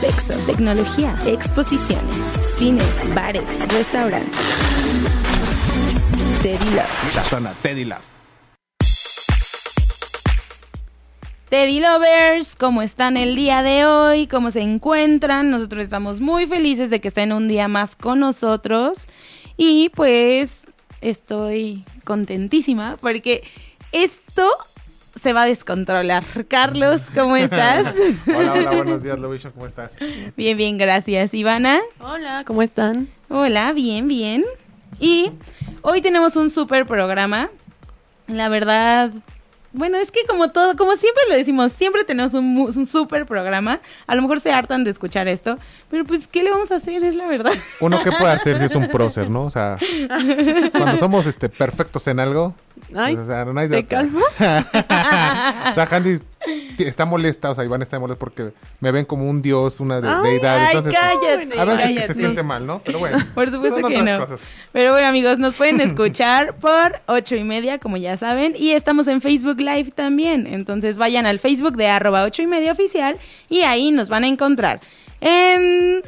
Sexo, tecnología, exposiciones, cines, bares, restaurantes. Teddy Love. La zona Teddy Love. Teddy Lovers, ¿cómo están el día de hoy? ¿Cómo se encuentran? Nosotros estamos muy felices de que estén un día más con nosotros. Y pues estoy contentísima porque esto se va a descontrolar. Carlos, ¿cómo estás? hola, hola, buenos días, Lovision, ¿cómo estás? Bien, bien, gracias. Ivana. Hola, ¿cómo están? Hola, bien, bien. Y hoy tenemos un super programa. La verdad, bueno, es que como todo, como siempre lo decimos, siempre tenemos un, un súper programa. A lo mejor se hartan de escuchar esto, pero pues, ¿qué le vamos a hacer? Es la verdad. Uno, ¿qué puede hacer si es un prócer, no? O sea, cuando somos este perfectos en algo, Ay, pues, o sea, no hay ¿te calmas? o sea, Handy está molesta, o sea, Iván está molesta porque me ven como un dios, una de- Ay, deidad. Ay, Entonces, cállate. a veces cállate. se siente mal, ¿no? Pero bueno. Por supuesto que no. cosas. Pero bueno, amigos, nos pueden escuchar por ocho y media, como ya saben, y estamos en Facebook Live también. Entonces vayan al Facebook de arroba ocho y media oficial y ahí nos van a encontrar. En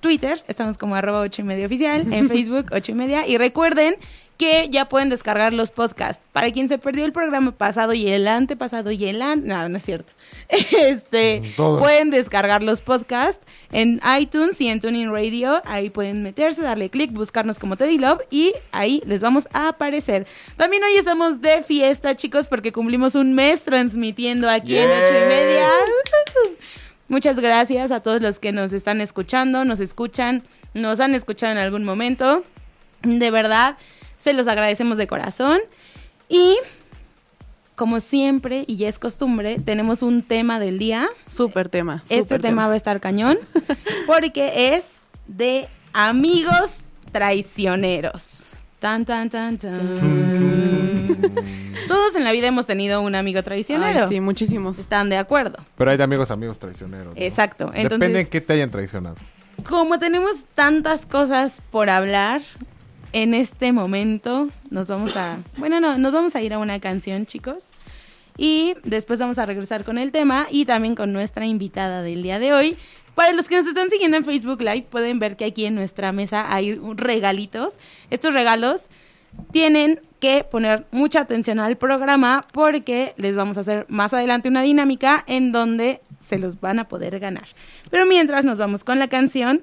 Twitter estamos como arroba ocho y media oficial, en Facebook ocho y media. Y recuerden que ya pueden descargar los podcasts. Para quien se perdió el programa pasado y el antepasado y el an... No, no es cierto. Este, Todo. pueden descargar los podcasts en iTunes y en Tuning Radio. Ahí pueden meterse, darle clic, buscarnos como Teddy Love y ahí les vamos a aparecer. También hoy estamos de fiesta, chicos, porque cumplimos un mes transmitiendo aquí en ocho y media. Muchas gracias a todos los que nos están escuchando, nos escuchan, nos han escuchado en algún momento. De verdad, se los agradecemos de corazón. Y como siempre, y ya es costumbre, tenemos un tema del día. Súper tema. Este tema va a estar cañón porque es de amigos traicioneros. Tan, tan, tan, tan. Todos en la vida hemos tenido un amigo traicionero. Ay, sí, muchísimos. ¿Están de acuerdo? Pero hay de amigos, amigos traicioneros. ¿no? Exacto. Depende en qué te hayan traicionado. como tenemos tantas cosas por hablar, en este momento nos vamos a, bueno, no, nos vamos a ir a una canción, chicos. Y después vamos a regresar con el tema y también con nuestra invitada del día de hoy. Para los que nos están siguiendo en Facebook Live, pueden ver que aquí en nuestra mesa hay regalitos. Estos regalos tienen que poner mucha atención al programa porque les vamos a hacer más adelante una dinámica en donde se los van a poder ganar. Pero mientras nos vamos con la canción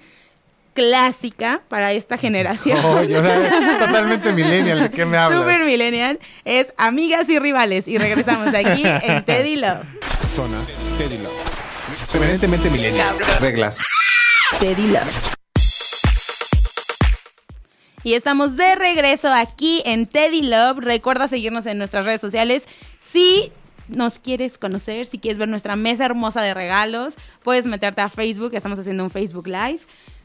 clásica para esta generación. Oye, o sea, es totalmente millennial, ¿de qué me hablas? Super millennial es Amigas y Rivales y regresamos aquí en Teddy Love. Zona Teddy Love. Irreverentemente millennial. Reglas. Teddy Love. Y estamos de regreso aquí en Teddy Love. Recuerda seguirnos en nuestras redes sociales. Si nos quieres conocer, si quieres ver nuestra mesa hermosa de regalos, puedes meterte a Facebook. Estamos haciendo un Facebook Live.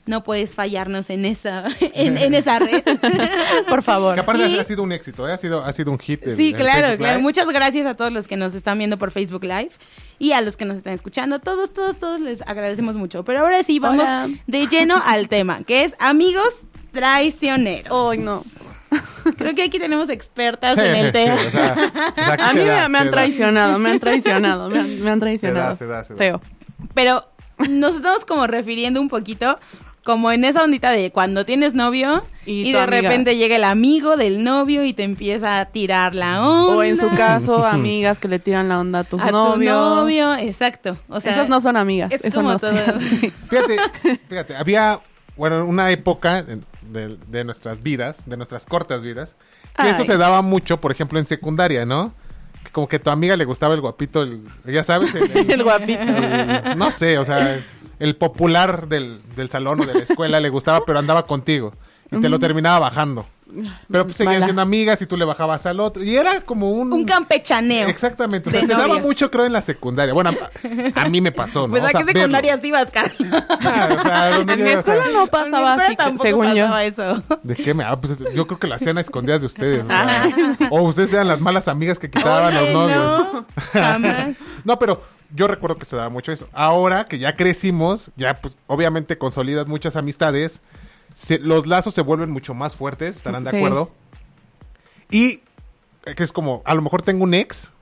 No puedes fallarnos en esa, en, en esa red. Por favor. Que aparte Y- ha sido un éxito, ¿eh? ha, sido, ha sido un hit. el- Sí, el claro, claro. Live. Muchas gracias a todos los que nos están viendo por Facebook Live y a los que nos están escuchando. Todos, todos, todos les agradecemos mucho. Pero ahora sí, vamos Hola. de lleno al tema, que es amigos traicioneros. Ay, no. Creo que aquí tenemos expertas en el tema. Sí, o sea, o sea, aquí A mí da, me, me han traicionado, me han traicionado, me han, me han traicionado. Se da, se da, se da. Feo. Pero nos estamos como refiriendo un poquito como en esa ondita de cuando tienes novio y, de amiga. repente llega el amigo del novio y te empieza a tirar la onda. O en su caso, amigas que le tiran la onda a tus a novios. tu novio, exacto. O sea, Esas no son amigas. es Eso como no todo. Fíjate, fíjate, había, bueno, una época de, de- de nuestras vidas, de nuestras cortas vidas, que eso se daba mucho, por ejemplo, en secundaria, ¿no? Que como que a tu amiga le gustaba el guapito, el, ya sabes, el- el- El guapito. el- no sé, o sea, el popular del, del salón o de la escuela le gustaba, pero andaba contigo y te lo terminaba bajando. Pero pues seguían Mala. siendo amigas y tú le bajabas al otro. Y era como un... Un campechaneo. Exactamente. O sea, de se daba mucho, creo, en la secundaria. Bueno, a, a mí me pasó, ¿no? Pues O a qué secundarias ibas, Carla. Ah, o sea, donde En mi escuela no pasaba así, según yo. pasaba eso. ¿De qué me ah, pues, Yo creo que lo hacían a escondidas de ustedes. O, sea, o ustedes eran las malas amigas que quitaban a los Oye, novios. no, jamás. No, pero yo recuerdo que se daba mucho eso. Ahora que ya crecimos, ya pues obviamente consolidas muchas amistades, se- los lazos se vuelven mucho más fuertes, estarán de Sí. acuerdo. Y eh, que es como, a lo mejor tengo un ex.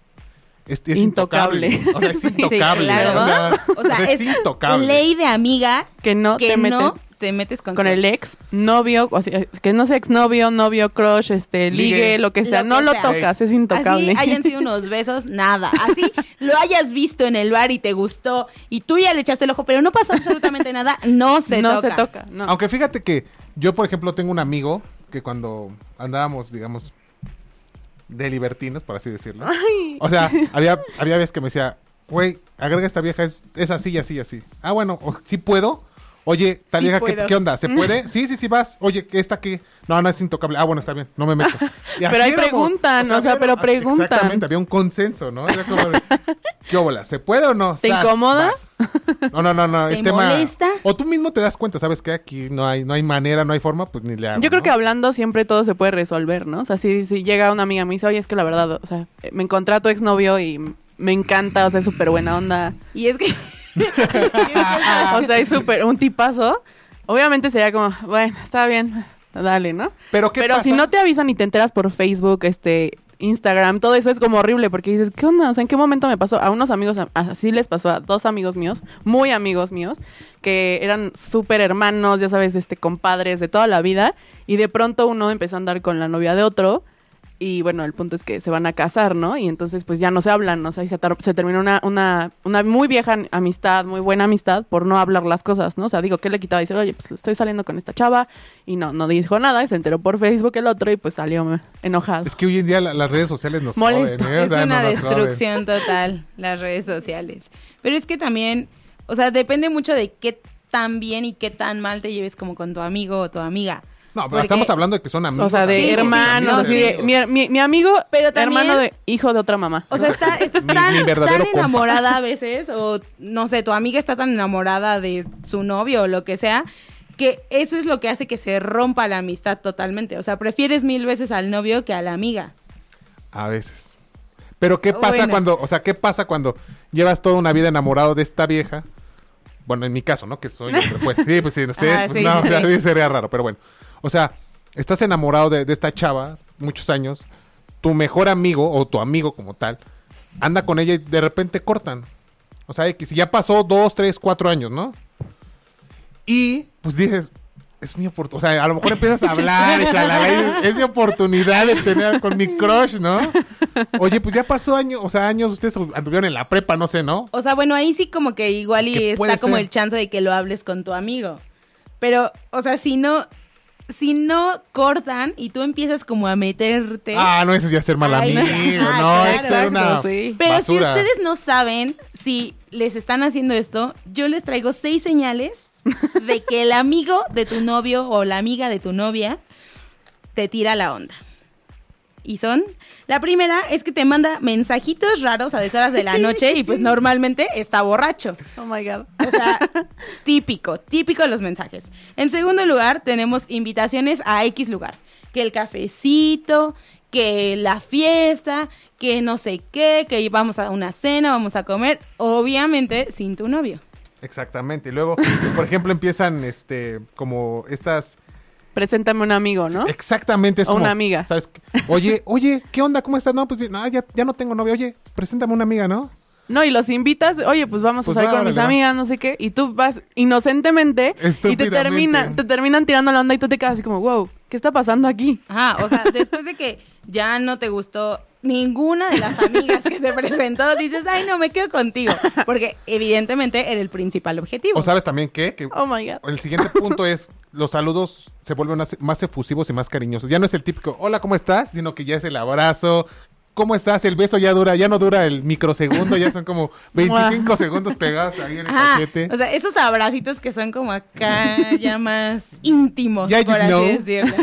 Es, es Intocable. intocable. O sea, es Sí, intocable. claro. o sea, O sea, es intocable. ley de amiga Que no que te metes no te metes con, con su el ex, novio, o sea, que no sea exnovio, novio, crush, este, ligue, Ligue. lo que sea. Lo no lo tocas, es intocable. Así hayan sido unos besos, nada. Así lo hayas visto en el bar y te gustó y tú ya le echaste el ojo, pero no pasó absolutamente nada, no se no toca. se toca. No. Aunque fíjate que yo, por ejemplo, tengo un amigo que cuando andábamos, digamos, de libertinos, por así decirlo. O sea, había, había veces que me decía, güey, agrega esta vieja, es, es así y así y así. Ah, bueno, o- ¿sí puedo? Oye, tal Sí ¿qué, qué onda? ¿Se puede? Sí, sí, sí, vas. Oye, ¿qué ¿esta qué? No, no es intocable. Ah, bueno, está bien, no me meto. Y Pero ahí preguntan, o sea, pero preguntan. Exactamente, había un consenso, ¿no? Era como de, ¿qué óbola? ¿Se puede o no? ¿Te Sas, incomoda? vas. No, no, no, no. ¿Te es tema- molesta? O tú mismo te das cuenta, ¿sabes que Aquí no hay, no hay manera, no hay forma, pues ni le hago. Yo creo ¿no? que hablando siempre todo se puede resolver, ¿no? O sea, si, si llega una amiga y me dice, oye, es que la verdad, o sea, me encontré a tu exnovio y me encanta, o sea, es súper buena onda. Y es que O sea, es súper un tipazo. Obviamente sería como, bueno, está bien, dale, ¿no? Pero ¿qué Pero pasa? si no te avisan y te enteras por Facebook, este, Instagram, todo eso es como horrible porque dices, ¿qué onda? O sea, ¿en qué momento me pasó? A unos amigos, así les pasó a dos amigos míos, muy amigos míos, que eran súper hermanos, ya sabes, este, compadres de toda la vida, y de pronto uno empezó a andar con la novia de otro. Y bueno, el punto es que se van a casar, ¿no? Y entonces pues ya no se hablan, ¿no? O sea, y se, se terminó una, una, una muy vieja amistad, muy buena amistad por no hablar las cosas, ¿no? O sea, digo, ¿qué le quitaba? Dice, oye, pues estoy saliendo con esta chava y no, no dijo nada y se enteró por Facebook el otro y pues salió enojado. Es que hoy en día la- las redes sociales nos Molesta. joden, ¿eh? O es sea, una no nos joden. destrucción total, las redes sociales. Pero es que también, o sea, depende mucho de qué tan bien y qué tan mal te lleves como con tu amigo o tu amiga. No, pero Porque- estamos hablando de que son amigos. O sea, de Sí, sí, sí, hermanos, sí. de, mi, mi- mi amigo, Pero también- hermano de hijo de otra mamá. O sea, está, estás Mi- tan, enamorada a veces, o no sé, tu amiga está tan enamorada de su novio o lo que sea, que eso es lo que hace que se rompa la amistad totalmente. O sea, prefieres mil veces al novio que a la amiga. A veces. Pero ¿qué pasa Bueno. cuando, o sea, qué pasa cuando llevas toda una vida enamorado de esta vieja? Bueno, en mi caso, ¿no? Que soy hombre, pues sí, pues sí, ustedes, Ah, pues no, sí, o sea, sería raro, pero bueno. O sea, estás enamorado de, de esta chava muchos años, tu mejor amigo o tu amigo como tal anda con ella y de repente cortan. O sea, ya pasó dos, tres, cuatro años, ¿no? Y pues dices, es mi oportunidad. O sea, a lo mejor empiezas a hablar, y y es mi oportunidad de tener con mi crush, ¿no? Oye, pues ya pasó años, o sea, años, ustedes anduvieron en la prepa, no sé, ¿no? O sea, bueno, ahí sí como que igual y está como ser. el chance de que lo hables con tu amigo. Pero, o sea, si no, si no cortan y tú empiezas como a meterte. Ah, no, eso es ya ser mal Ay, amigo, no. no, Ah, es ser una sí. Pero basura. si ustedes no saben si les están haciendo esto, yo les traigo seis señales de que el amigo de tu novio o la amiga de tu novia te tira la onda. Y son, la primera es que te manda mensajitos raros a deshoras de la noche y pues normalmente está borracho. Oh my God. O sea, típico, típico de los mensajes. En segundo lugar, tenemos invitaciones a X lugar. Que el cafecito, que la fiesta, que no sé qué, que vamos a una cena, vamos a comer. Obviamente sin tu novio. Exactamente. Y luego, por ejemplo, empiezan este como estas Preséntame un amigo, ¿no? Exactamente, es O como, una amiga. ¿sabes? Oye, oye, ¿qué onda? ¿Cómo estás? No, pues bien, no, ya, ya no tengo novia. Oye, preséntame una amiga, ¿no? No, y los invitas, oye, pues vamos Pues a salir va, con mis va. amigas, no sé qué, y tú vas inocentemente y te terminan, te terminan tirando la onda y tú te quedas así como, wow, ¿qué está pasando aquí? Ajá, o sea, después de que ya no te gustó ninguna de las amigas que te presentó, dices, ay, no, me quedo contigo. Porque evidentemente era el principal objetivo. O sabes también qué? que Oh my God. el siguiente punto es los saludos se vuelven más, más efusivos y más cariñosos. Ya no es el típico, hola, ¿cómo estás? Sino que ya es el abrazo. ¿Cómo estás? El beso ya dura, ya no dura el microsegundo, ya son como 25 segundos pegados ahí en el Ajá, cachete. o sea, esos abracitos que son como acá ya más íntimos, Ya por know. así decirlo.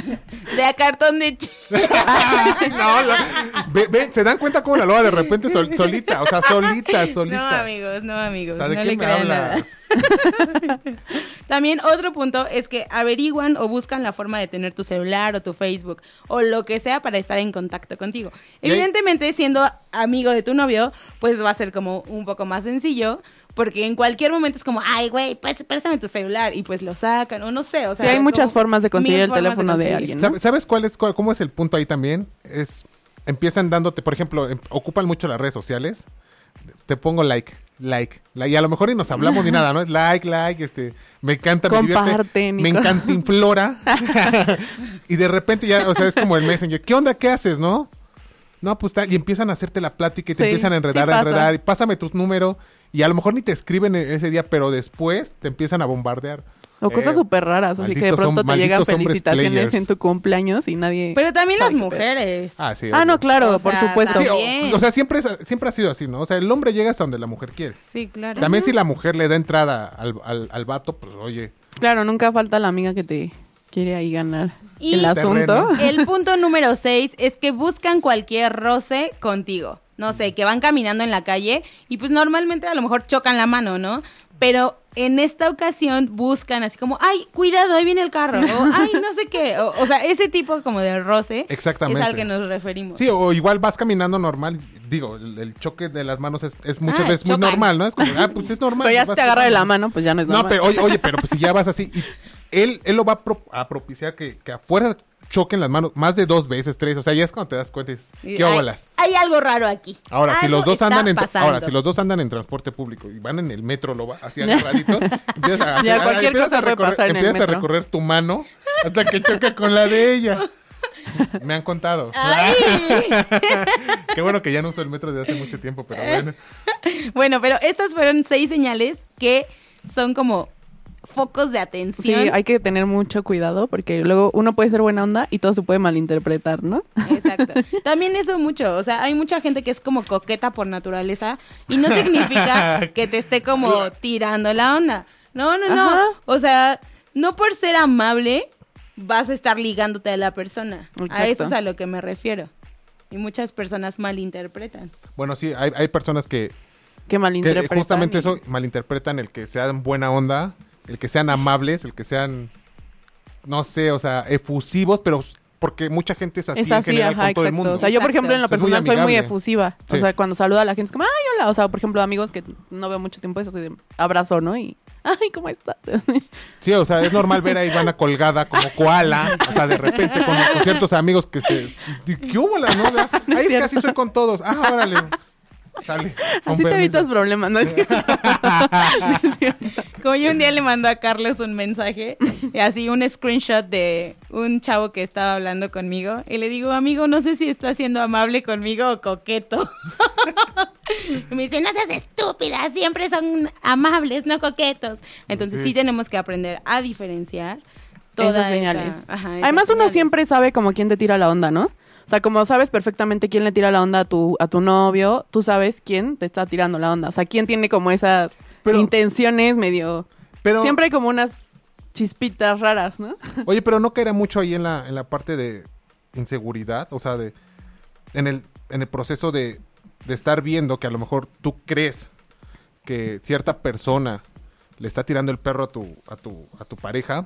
De a cartón de no, la- ve, ve, se dan cuenta cómo la loba de repente sol- solita, o sea, solita, solita. No, amigos, no, amigos. o sea, ¿de no qué le me nada. hablas? También otro punto es que averiguan o buscan la forma de tener tu celular o tu Facebook o lo que sea para estar en contacto contigo. Y siendo amigo de tu novio, pues va a ser como un poco más sencillo. Porque en cualquier momento es como, ay, güey, pues préstame tu celular. Y pues lo sacan, o no sé. O sea, Sí, hay muchas formas de conseguir el teléfono de alguien. ¿no? ¿Sabe- ¿Sabes cuál es, cuál- cómo es el punto ahí también? Es, empiezan dándote, por ejemplo, em- ocupan mucho las redes sociales. Te pongo like, like, like, y a lo mejor ni nos hablamos ni nada, ¿no? Es like, like, este, me encanta, me divierte, Comparten me cosas. encanta inflora. y de repente ya, o sea, es como el messenger, ¿qué onda, qué haces, no? No, pues tal, y empiezan a hacerte la plática y te Sí, empiezan a enredar, sí a enredar, y pásame tu número, y a lo mejor ni te escriben e- ese día, pero después te empiezan a bombardear. O cosas Eh, súper raras, así que de pronto te llegan felicitaciones players. en tu cumpleaños y nadie... Pero también las mujeres. Ah, sí. Ah, obvio. no, claro, O por sea, supuesto. Sí, o- sea, siempre, es- siempre ha sido así, ¿no? O sea, el hombre llega hasta donde la mujer quiere. Sí, claro. También si la mujer le da entrada al, al, al vato, pues oye, Claro, nunca falta la amiga que te quiere ahí ganar Y- el asunto. El punto número seis es que buscan cualquier roce contigo. No sé, que van caminando en la calle y pues normalmente a lo mejor chocan la mano, ¿no? Pero en esta ocasión buscan así como, ay, cuidado, ahí viene el carro. O, ay, no sé qué. O, o sea, ese tipo como de roce Exactamente. es al que nos referimos. sí, o igual vas caminando normal, digo, el, el choque de las manos es, es muchas Ah, veces muy normal, ¿no? Es como, ah, pues es normal. Pero ya pues si vas te agarra de la mano, pues ya no es No, normal. pero oye, oye, pero pues si ya vas así, y él, él lo va a, pro- a propiciar que, que afuera choquen las manos más de dos veces, tres, o sea, ya es cuando te das cuenta, dices, ¿qué hay-? Hay, algo raro aquí. Ahora, si los dos andan en pasando. ahora si los dos andan en transporte público y van en el metro, lo va así agarradito, empiezas a, Ya, hacer- cualquier empiezas cosa a puede recorrer, pasar en el empiezas a metro. recorrer tu mano hasta que choca con la de ella. Me han contado. Ay. Qué bueno que ya no uso el metro desde hace mucho tiempo, pero bueno. Bueno, pero estas fueron seis señales que son como focos de Sí, atención. hay que tener mucho cuidado porque luego uno puede ser buena onda y todo se puede malinterpretar, ¿no? Exacto. También eso mucho, o sea, hay mucha gente que es como coqueta por naturaleza y no significa que te esté como tirando la onda. No, no, no. Ajá. O sea, no por ser amable vas a estar ligándote a la persona. A eso es a lo que me refiero. Y muchas personas malinterpretan. Bueno, sí, hay, hay personas que, Que que malinterpretan. justamente y- eso malinterpretan el que sean buena onda, el que sean amables, el que sean, no sé, o sea, efusivos, pero porque mucha gente es así, Es en así, general ajá, con todo el mundo. O sea, yo, por ejemplo, en lo muy personal soy muy efusiva. Sí. O sea, cuando saludo a la gente es como, ay, hola. O sea, por ejemplo, amigos que no veo mucho tiempo, es así de abrazo, ¿no? Y, ay, ¿cómo estás? Sí, o sea, es normal ver a Ivana colgada como koala, o sea, de repente con, con ciertos amigos que se... ¿Qué hubo la no? No Ay, es es que así soy con todos. Ah, órale. Así te evitas problemas, ¿no? Es cierto. No es cierto. Como yo un día le mandó a Carlos un mensaje, y así un screenshot de un chavo que estaba hablando conmigo, y le digo, amigo, no sé si está siendo amable conmigo o coqueto. y me dice, no seas estúpida, siempre son amables, no coquetos. Entonces sí, Sí. tenemos que aprender a diferenciar todas esas señales. Además, uno siempre sabe como quién te tira la onda, ¿no? O sea, como sabes perfectamente quién le tira la onda a tu, a tu novio, tú sabes quién te está tirando la onda. O sea, quién tiene como esas Pero- intenciones medio... Pero, Siempre hay como unas chispitas raras, ¿no? Oye, pero no caerá mucho ahí en la, en la parte de inseguridad, o sea, de en el, en el proceso de, de estar viendo que a lo mejor tú crees que cierta persona le está tirando el perro a tu, a tu, a tu pareja.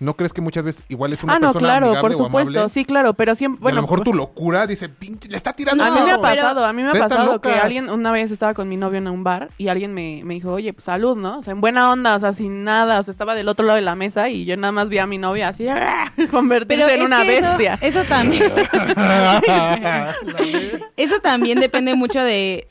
¿No crees que muchas veces igual es una Ah, no, persona claro, amigable por supuesto. amable? Sí, claro, pero siempre... y a Bueno, lo mejor tu locura dice, pinche, le está tirando A el mí me ha perro". pero- pasado, a mí me ha pasado que alguien, una vez estaba con mi novio en un bar y alguien me, me dijo, oye, pues salud, ¿no? O sea, en buena onda, o sea, sin nada, o sea, estaba del otro lado de la mesa y yo nada más vi a mi novia así, convertirse Pero en una que eso- bestia. Eso, también. eso también depende mucho de,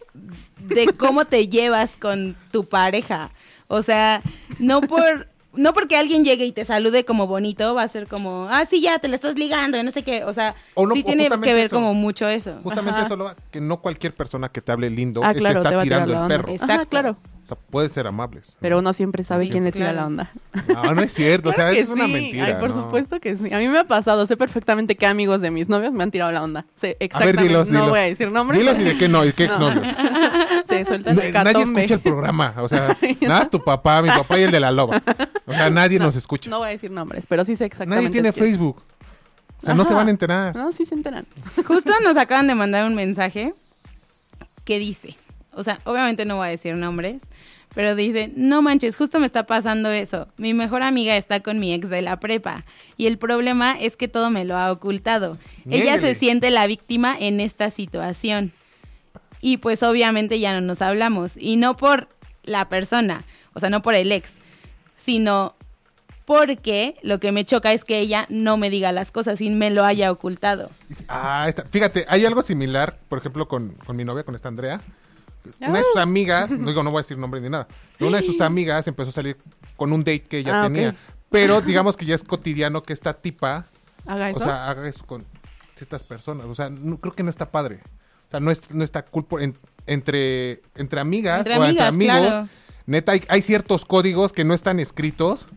de cómo te llevas con tu pareja. O sea, no por. No porque alguien llegue y te salude como bonito, va a ser como, ah, sí, ya, te lo estás ligando, y no sé qué. O sea, O no- sí o tiene que ver eso. como mucho eso. Justamente Ajá. eso lo va- que no cualquier persona que te hable lindo Ah, claro, te está tirando el perro. Exacto. Ajá, claro. Sea, puede ser amables. Pero uno siempre sabe Sí, quién le tira claro. la onda. No, no es cierto, o sea, que eso es una mentira. Ay, por ¿no? supuesto que sí. A mí me ha pasado. Sé perfectamente qué amigos de mis novios me han tirado la onda. Sé A ver, exactamente. dilos, no voy a decir nombres. Dilos y de qué no, y qué No. exnovios. Se suelta el Nadie hecatombe. escucha el programa, o sea, nada, tu papá, mi papá y el de la loba. O sea, nadie nos escucha. No voy a decir nombres, pero sí sé exactamente. nadie tiene quién. Facebook. O sea, no se van a enterar. No, sí se enteran. Justo nos acaban de mandar un mensaje que dice, o sea, obviamente no voy a decir nombres, pero dice, no manches, justo me está pasando eso. Mi mejor amiga está con mi ex de la prepa y el problema es que todo me lo ha ocultado. Ella se siente la víctima en esta situación. Y pues obviamente ya no nos hablamos. Y no por la persona, o sea, no por el ex, sino porque lo que me choca es que ella no me diga las cosas y me lo haya ocultado. Ah, está- Fíjate, hay algo similar, por ejemplo, con, con mi novia, con esta Andrea. Una de sus amigas, no digo, no voy a decir nombre ni nada, pero una de sus amigas empezó a salir con un date que ella Ah, tenía. Pero digamos que ya es cotidiano que esta tipa, Haga eso. o sea, haga eso con ciertas personas. O sea, no- creo que no está padre. O sea, no, es, no está cool por- en- entre, entre amigas Entre o amigas, entre amigos. claro. Neta, hay, hay ciertos códigos que no están escritos,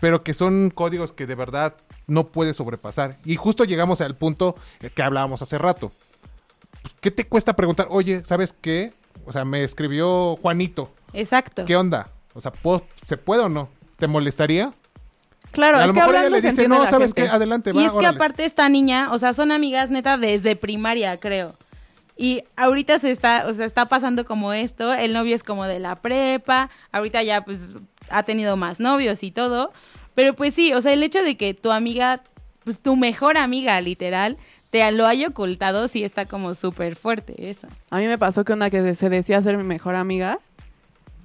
pero que son códigos que de verdad no puedes sobrepasar. Y justo llegamos al punto que hablábamos hace rato. ¿Qué te cuesta preguntar? Oye, ¿sabes qué? O sea, me escribió Juanito. Exacto. ¿Qué onda? O sea, ¿puedo- ¿se puede o no? ¿Te molestaría? claro, a es lo que mejor ella le dice, no, ¿sabes gente. qué? Adelante, va, Y es que órale". aparte esta niña, o sea, son amigas neta desde primaria, creo. Y ahorita se está, o sea, está pasando como esto, el novio es como de la prepa, ahorita ya pues ha tenido más novios y todo, pero pues sí, o sea, el hecho de que tu amiga, pues tu mejor amiga literal, te lo haya ocultado, sí está como súper fuerte eso. A mí me pasó que una que se decía ser mi mejor amiga,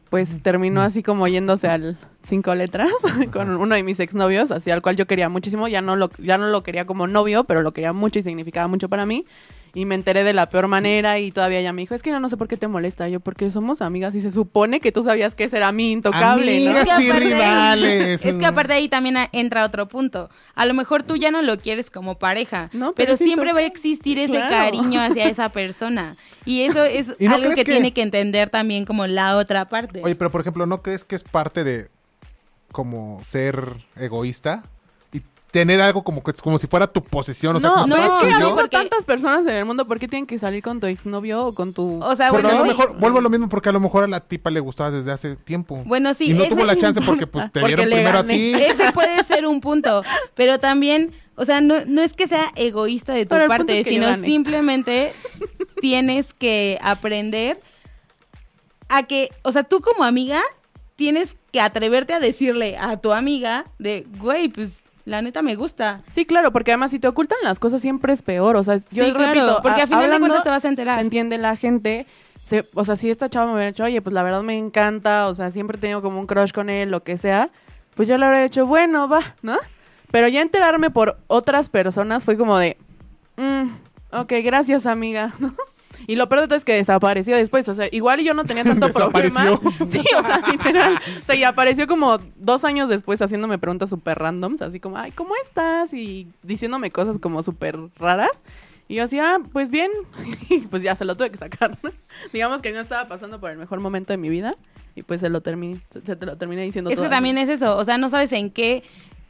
pues terminó así como yéndose al cinco letras con uno de mis exnovios, así al cual yo quería muchísimo. Ya no lo, ya no lo quería como novio, pero lo quería mucho y significaba mucho para mí. Y me enteré de la peor manera y todavía ella me dijo, es que no, no sé por qué te molesta. Yo, porque somos amigas y se supone que tú sabías que ese era mi intocable, ¿no? Amigas. Es que y aparte- rivales. Es que aparte ahí también entra otro punto. A lo mejor tú ya no lo quieres como pareja, No, pero, siempre va a existir ese Claro. cariño hacia esa persona. Y eso es ¿Y no algo que, que- tiene que entender también como la otra parte. Oye, pero por ejemplo, ¿no crees que es parte de como ser egoísta? Tener algo como, que- como si fuera tu posesión, o sea, no, como si no, es que tuyo. habiendo porque- tantas personas en el mundo, ¿por qué tienen que salir con tu exnovio o con tu... O sea, Porque bueno, a lo sí. mejor, vuelvo a lo mismo, porque a lo mejor a la tipa le gustaba desde hace tiempo. Bueno, sí, Y no tuvo la chance porque pues te Porque vieron primero gané. a ti. Ese puede ser un punto, pero también, o sea, no, no es que sea egoísta de tu Pero parte, es que yo sino simplemente tienes que aprender a que, o sea, tú como amiga tienes que atreverte a decirle a tu amiga de, güey, pues la neta me gusta. Sí, claro, porque además si te ocultan las cosas siempre es peor, o sea, yo Sí, claro, repito, porque a- a final de cuentas te vas a enterar. Se entiende la gente, se- o sea, si esta chava me hubiera dicho, oye, pues la verdad me encanta, o sea, siempre he tenido como un crush con él, lo que sea, pues yo le habría dicho, bueno, va, ¿no? Pero ya enterarme por otras personas fue como de, mm, ok, gracias amiga, ¿no? Y lo peor de todo es que desapareció después, o sea, igual yo no tenía tanto problema. Sí, o sea, literal. O sea, y apareció como dos años después haciéndome preguntas súper randoms, así como, ay, ¿cómo estás? Y diciéndome cosas como súper raras. Y yo así, ah, pues bien. Y pues ya se lo tuve que sacar. Digamos que no estaba pasando por el mejor momento de mi vida. Y pues se lo terminé, se, se te lo terminé diciendo Es que también es eso, o sea, no sabes en qué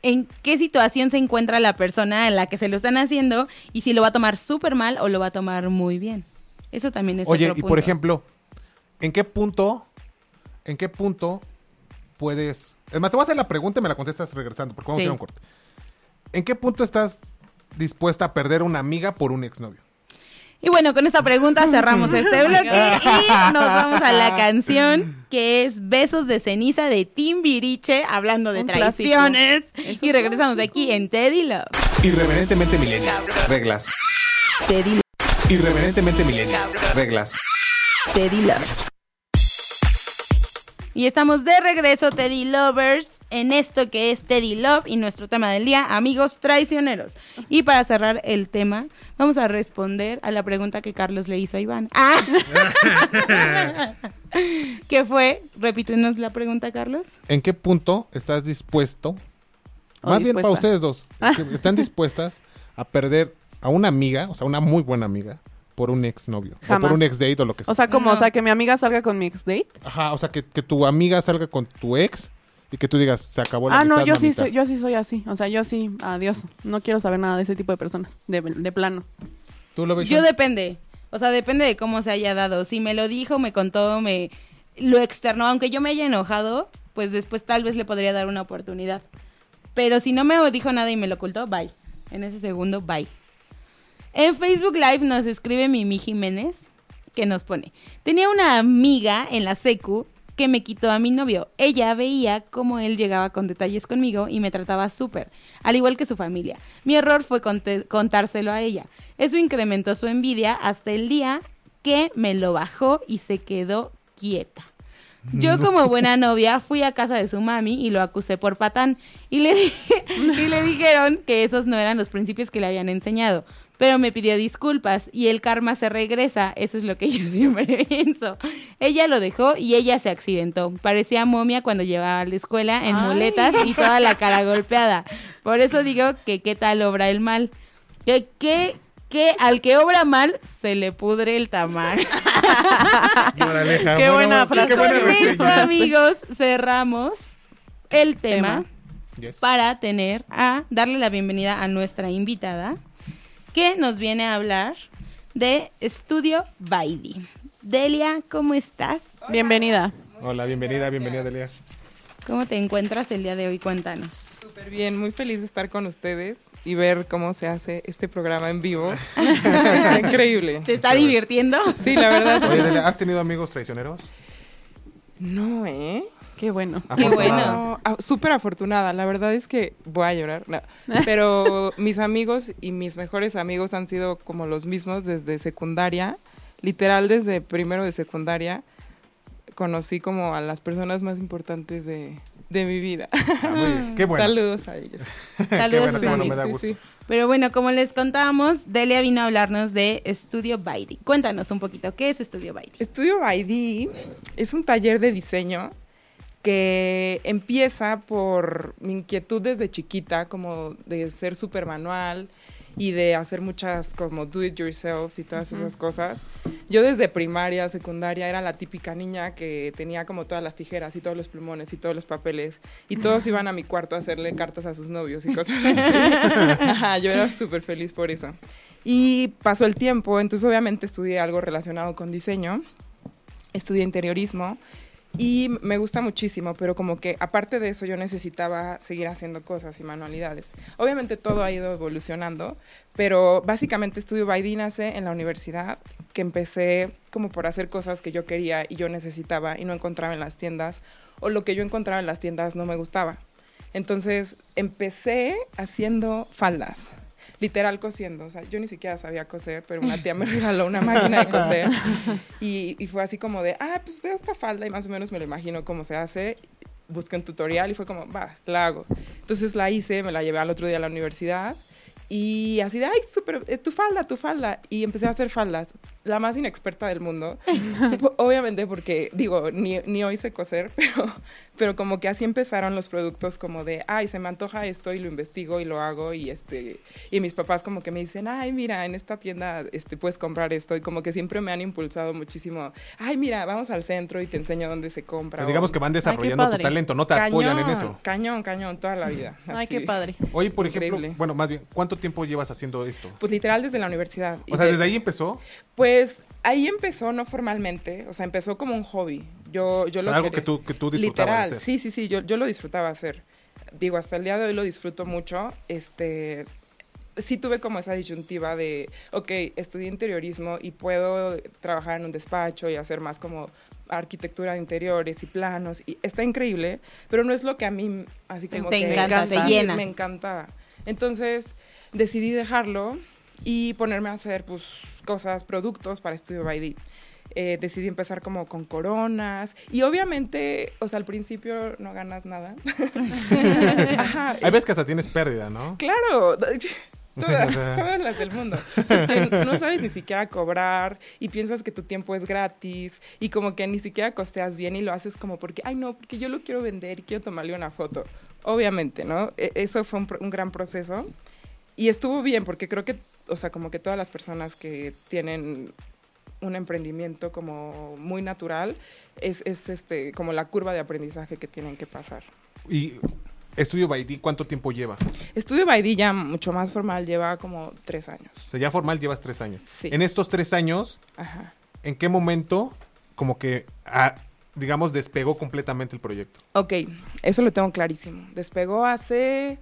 en qué situación se encuentra la persona en la que se lo están haciendo y si lo va a tomar súper mal o lo va a tomar muy bien. Eso también es Oye, otro y por ejemplo, ¿en qué punto, en qué punto puedes... Es más, te voy a hacer la pregunta y me la contestas regresando, porque vamos Sí. a ir a un corte. ¿En qué punto estás dispuesta a perder una amiga por un exnovio? Y bueno, con esta pregunta cerramos este bloque y nos vamos a la canción que es Besos de ceniza de Timbiriche, hablando de Un traiciones. Es Y regresamos clásico. aquí en Teddy Love. Irreverentemente millennial. Reglas. Teddy, Irreverentemente millennial. Reglas. Teddy Love. Y estamos de regreso, Teddy Lovers, en esto que es Teddy Love y nuestro tema del día, amigos traicioneros. Y para cerrar el tema, vamos a responder a la pregunta que Carlos le hizo a Iván. Ah. ¿Qué fue? Repítenos la pregunta, Carlos. ¿En qué punto estás dispuesto, O más bien para ustedes dos, que están dispuestas a perder a una amiga, o sea, una muy buena amiga, por un exnovio? O Jamás. por un ex date o lo que sea. O sea, como, No. o sea, que mi amiga salga con mi ex date. Ajá, o sea, que, que tu amiga salga con tu ex y que tú digas, se acabó la Ah, no, yo sí, mamita". soy, yo sí soy así. O sea, yo sí, adiós. No quiero saber nada de ese tipo de personas, de, de plano. ¿Tú lo ves? Yo depende. O sea, depende de cómo se haya dado. Si me lo dijo, me contó, me lo externó, aunque yo me haya enojado, pues después tal vez le podría dar una oportunidad. Pero si no me dijo nada y me lo ocultó, bye. en ese segundo, bye. En Facebook Live nos escribe Mimi Jiménez, que nos pone, tenía una amiga en la secu que me quitó a mi novio. Ella veía cómo él llegaba con detalles conmigo y me trataba súper, al igual que su familia. Mi error fue contárselo a ella. Eso incrementó su envidia hasta el día que me lo bajó y se quedó quieta. Yo como buena novia fui a casa de su mami y lo acusé por patán y le, dije- y le dijeron que esos no eran los principios que le habían enseñado. Pero me pidió disculpas y el karma se regresa, eso es lo que yo siempre pienso. Ella lo dejó y ella se accidentó. Parecía momia cuando llevaba a la escuela en Ay. muletas y toda la cara golpeada. Por eso digo que qué tal obra el mal. Que, que, que al que obra mal se le pudre el tamal. Moraleja, Qué bueno, buena frase. qué buena Con esto, amigos, cerramos el tema, Tema. Yes. para tener a darle la bienvenida a nuestra invitada que nos viene a hablar de Estudio Baidi. Delia, ¿cómo estás? Bienvenida. Hola, bienvenida, bienvenida, Delia. ¿Cómo te encuentras el día de hoy? Cuéntanos. Súper bien, muy feliz de estar con ustedes y ver cómo se hace este programa en vivo. Está increíble. ¿Te está divirtiendo? Sí, la verdad. Oye. Delia, ¿has tenido amigos traicioneros? No, ¿eh? Qué bueno. Qué Afortunada. bueno. No, ah, súper afortunada. La verdad es que voy a llorar. no. Pero mis amigos y mis mejores amigos han sido como los mismos desde secundaria. Literal, desde primero de secundaria. Conocí como a las personas más importantes de, de mi vida. Ah, muy bien. Qué bueno. Saludos a ellos. Saludos bueno, a sus qué bueno, amigos. me da Sí, gusto. sí. Pero bueno, como les contábamos, Delia vino a hablarnos de Estudio Baidi. Cuéntanos un poquito, ¿qué es Estudio Baidi? Estudio ID es un taller de diseño que empieza por mi inquietud desde chiquita, como de ser súper manual y de hacer muchas como do it yourself y todas esas cosas. Yo desde primaria, secundaria era la típica niña que tenía como todas las tijeras y todos los plumones y todos los papeles y todos iban a mi cuarto a hacerle cartas a sus novios y cosas así. Ajá, yo era súper feliz por eso. Y pasó el tiempo, entonces obviamente estudié algo relacionado con diseño, estudié interiorismo y me gusta muchísimo, pero como que aparte de eso yo necesitaba seguir haciendo cosas y manualidades. Obviamente todo ha ido evolucionando, pero básicamente Estudio Baidi nace en la universidad, que empecé como por hacer cosas que yo quería y yo necesitaba y no encontraba en las tiendas, o lo que yo encontraba en las tiendas no me gustaba. Entonces empecé haciendo faldas, literal cosiendo. O sea, yo ni siquiera sabía coser, pero una tía me regaló una máquina de coser. Y, y fue así como de, ah, pues veo esta falda y más o menos me lo imagino cómo se hace. Busqué un tutorial y fue como, va, la hago. Entonces la hice, me la llevé al otro día a la universidad. Y así de, ay, súper, eh, tu falda, tu falda. Y empecé a hacer faldas, la más inexperta del mundo. Obviamente porque, digo, ni, ni hoy sé coser, pero, pero como que así empezaron los productos como de, ay, se me antoja esto y lo investigo y lo hago. Y, este, y mis papás como que me dicen, ay, mira, en esta tienda este, puedes comprar esto. Y como que siempre me han impulsado muchísimo, ay, mira, vamos al centro y te enseño dónde se compra. sea, o- digamos que van desarrollando tu padre. talento, no te apoyan en eso. Cañón, cañón, toda la vida. Ay, qué así. padre. Oye, por ejemplo, Increíble. bueno, más bien, ¿cuánto tiempo llevas haciendo esto? Pues literal desde la universidad. O sea, de- desde ahí empezó. Pues ahí empezó, no formalmente, o sea, empezó como un hobby. Yo, yo lo algo quería- que tú, que tú disfrutabas Literal, hacer. sí, sí, sí, yo, yo lo disfrutaba hacer. Digo, hasta el día de hoy lo disfruto mucho. Este, sí tuve como esa disyuntiva de, ok, estudié interiorismo y puedo trabajar en un despacho y hacer más como arquitectura de interiores y planos. Y está increíble, pero no es lo que a mí así Te- como te que encanta, te sí, llena. Me encantaba. Entonces decidí dejarlo y ponerme a hacer pues cosas, productos para Estudio by Eh, decidí empezar como con coronas y obviamente, o sea, al principio no ganas nada. Ajá. Hay veces que hasta tienes pérdida, ¿no? Claro, todas, o sea. todas las del mundo. No sabes ni siquiera cobrar y piensas que tu tiempo es gratis y como que ni siquiera costeas bien y lo haces como porque, ay no, porque yo lo quiero vender y quiero tomarle una foto. Obviamente, ¿no? E- Eso fue un, un gran proceso y estuvo bien porque creo que, o sea, como que todas las personas que tienen un emprendimiento como muy natural es, es este como la curva de aprendizaje que tienen que pasar. Y Estudio Baidi, ¿cuánto tiempo lleva? Estudio Baidi ya mucho más formal lleva como tres años. O sea, ya formal llevas tres años. Sí. En estos tres años, Ajá. ¿en qué momento como que, digamos, despegó completamente el proyecto? Ok, eso lo tengo clarísimo. Despegó hace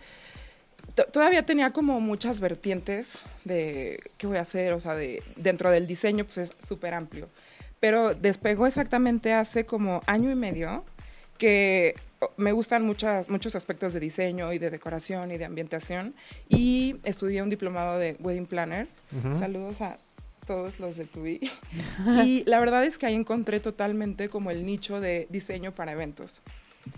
todavía tenía como muchas vertientes de qué voy a hacer, o sea, de dentro del diseño pues es súper amplio. Pero despegó exactamente hace como año y medio que oh, me gustan muchas, muchos aspectos de diseño y de decoración y de ambientación y estudié un diplomado de wedding planner. Saludos a todos los de Tubi. y la verdad es que ahí encontré totalmente como el nicho de diseño para eventos.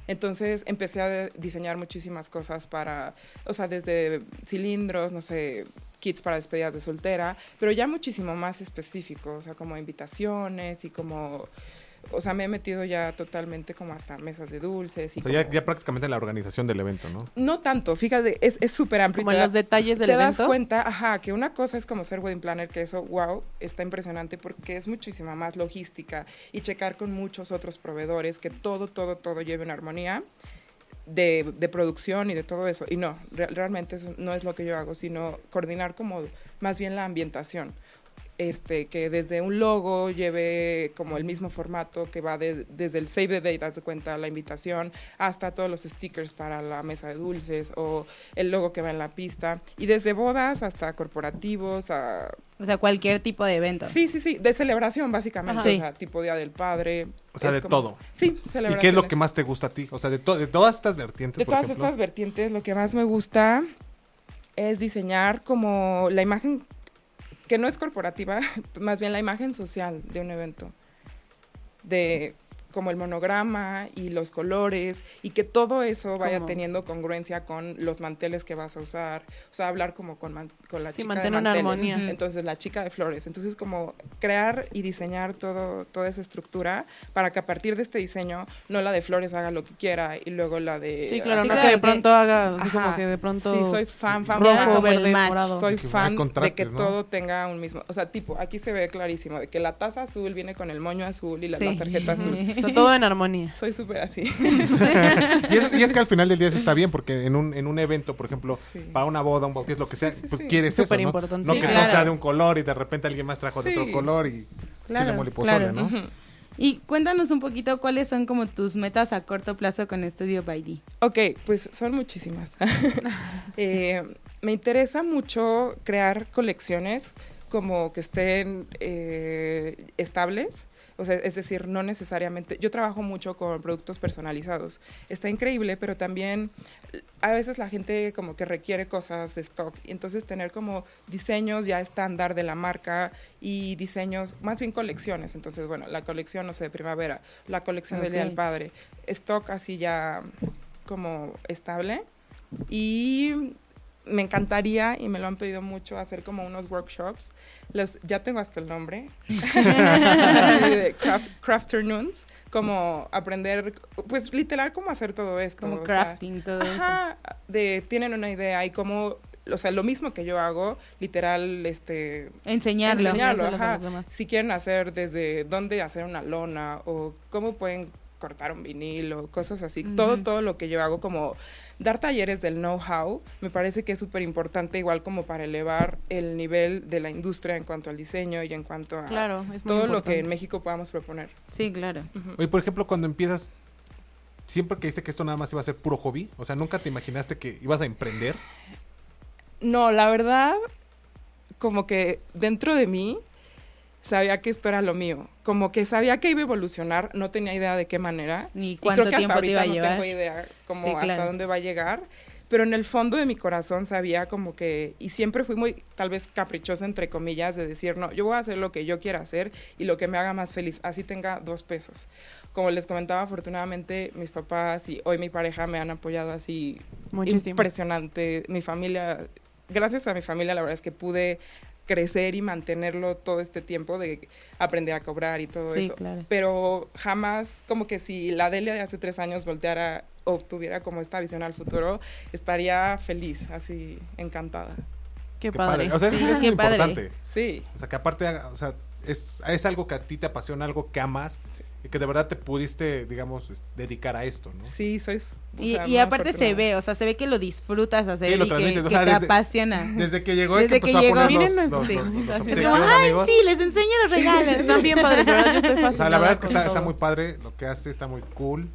Entonces empecé a diseñar muchísimas cosas para, o sea, desde cilindros, no sé, kits para despedidas de soltera, pero ya muchísimo más específico, o sea, como invitaciones y como, o sea, me he metido ya totalmente como hasta mesas de dulces y O sea, ya, como- ya prácticamente en la organización del evento, ¿no? no tanto, fíjate, es es súper amplio. Como Te en los detalles del te das evento. cuenta, ajá, que una cosa es como ser wedding planner, que eso, wow, está impresionante porque es muchísima más logística y checar con muchos otros proveedores que todo, todo, todo lleve una armonía de, de producción y de todo eso. Y no, re- realmente eso no es lo que yo hago, sino coordinar como más bien la ambientación. Este, que desde un logo lleve como el mismo formato que va de- desde el save the date, haz de cuenta, la invitación, hasta todos los stickers para la mesa de dulces o el logo que va en la pista. Y desde bodas hasta corporativos, a... O sea, cualquier tipo de evento. Sí, sí, sí, de celebración básicamente, Ajá. o sea, tipo Día del Padre. O sea, de como- todo. Sí, ¿Y celebraciones. qué es lo que más te gusta a ti? O sea, de, to- de todas estas vertientes, De por todas ejemplo. estas vertientes, lo que más me gusta es diseñar como la imagen que no es corporativa, más bien la imagen social de un evento. De como el monograma y los colores y que todo eso vaya teniendo congruencia con los manteles que vas a usar, o sea, hablar como con, man- con la Sí, chica mantener de una manteles, armonía. Entonces la chica de flores, entonces como crear y diseñar todo toda esa estructura para que a partir de este diseño no la de flores haga lo que quiera y luego la de Sí, claro, Sí, no claro, que de que- pronto haga así Ajá. como que de pronto Sí, soy fan, fan, Rojo, verde, morado. Soy Que fan de que ¿no? todo tenga un mismo, o sea, tipo, aquí se ve clarísimo de que la taza azul viene con el moño azul y la, la Sí. tarjeta azul. todo en armonía. Soy súper así. Y es, y es que al final del día eso está bien, porque en un, en un evento, por ejemplo, Sí. para una boda, un bautizo, lo que sea, Sí, sí, pues sí. quieres eso, Súper ¿no? importante. No Sí, que claro. todo sea de un color y de repente alguien más trajo de otro color y Claro, claro. ¿no? Y cuéntanos un poquito cuáles son como tus metas a corto plazo con Studio by D. Ok, pues son muchísimas. Eh, me interesa mucho crear colecciones como que estén eh, estables. O sea, es decir, no necesariamente. Yo trabajo mucho con productos personalizados. Está increíble, pero también a veces la gente como que requiere cosas de stock. Entonces tener como diseños ya estándar de la marca y diseños, más bien colecciones. Entonces, bueno, la colección, no sé, de primavera, la colección del Día del Padre, stock así ya como estable. Y me encantaría, y me lo han pedido mucho, hacer como unos workshops. Los, ya tengo hasta el nombre. De craft, Crafternoons. Como aprender, pues literal, cómo hacer todo esto. Como o sea, crafting, todo eso. Ajá, de, tienen una idea y cómo, o sea, lo mismo que yo hago, literal, este, Enseñarlo. enseñarlo, ajá. Si quieren hacer desde dónde hacer una lona o cómo pueden cortar un vinil o cosas así. Todo, todo lo que yo hago como dar talleres del know-how me parece que es súper importante igual como para elevar el nivel de la industria en cuanto al diseño y en cuanto a Claro, todo lo que en. México podamos proponer. Sí, claro. Oye, por ejemplo, cuando empiezas, siempre que dice que esto nada más iba a ser puro hobby, o sea, ¿nunca te imaginaste que ibas a emprender? No, la verdad, como que dentro de mí sabía que esto era lo mío. Como que sabía que iba a evolucionar, no tenía idea de qué manera. Ni Y cuánto creo que tiempo hasta te iba a ahorita no llevar. tengo idea como Sí, hasta claro. dónde va a llegar. Pero en el fondo de mi corazón sabía como que, y siempre fui muy, tal vez caprichosa, entre comillas, de decir, no, yo voy a hacer lo que yo quiera hacer y lo que me haga más feliz, así tenga dos pesos. Como les comentaba, afortunadamente mis papás y hoy mi pareja me han apoyado así Muchísimo. impresionante. Mi familia, gracias a mi familia, la verdad es que pude crecer y mantenerlo todo este tiempo de aprender a cobrar y todo Sí, eso. claro. Pero jamás, como que si la Delia de hace tres años volteara o tuviera como esta visión al futuro, estaría feliz, así encantada. Qué, Qué padre. O sea, Sí, es qué padre. importante. Sí, O sea, que aparte, o sea, es, es algo que a ti te apasiona, algo que amas que de verdad te pudiste, digamos, dedicar a esto, ¿no? sí, sois. Y, sea, y aparte se ve, o sea, se ve que lo disfrutas hacer Sí, lo y que, transmites, o que sea, te desde- apasiona. Desde que llegó y Desde que que a llegó. poner Miren los, los- los, sí, los- los así obsequios, Como, ¿no, ay, amigos? sí, les enseño los regalos. Están bien padres, de verdad, yo estoy fascinada O sea, la verdad es que está, está muy padre, lo que hace está muy cool.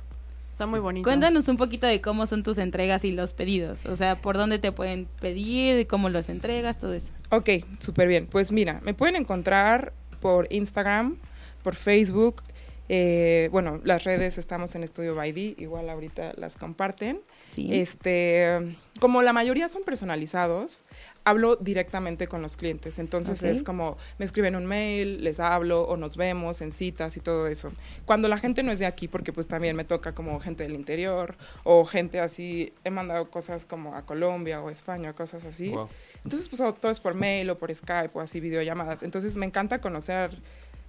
Está muy bonito. Cuéntanos un poquito de cómo son tus entregas y los pedidos. O sea, por dónde te pueden pedir, cómo los entregas, todo eso. Ok, súper bien. Pues mira, me pueden encontrar por Instagram, por Facebook. Eh, bueno, las redes estamos en Estudio by D, igual ahorita las comparten. Sí. Este, como la mayoría son personalizados, hablo directamente con los clientes. Entonces es como me escriben un mail, les hablo o nos vemos en citas y todo eso. Cuando la gente no es de aquí, porque pues también me toca como gente del interior o gente así, he mandado cosas como a Colombia o España, cosas así. Wow. Entonces, pues todo es por mail o por Skype o así videollamadas. Entonces, me encanta conocer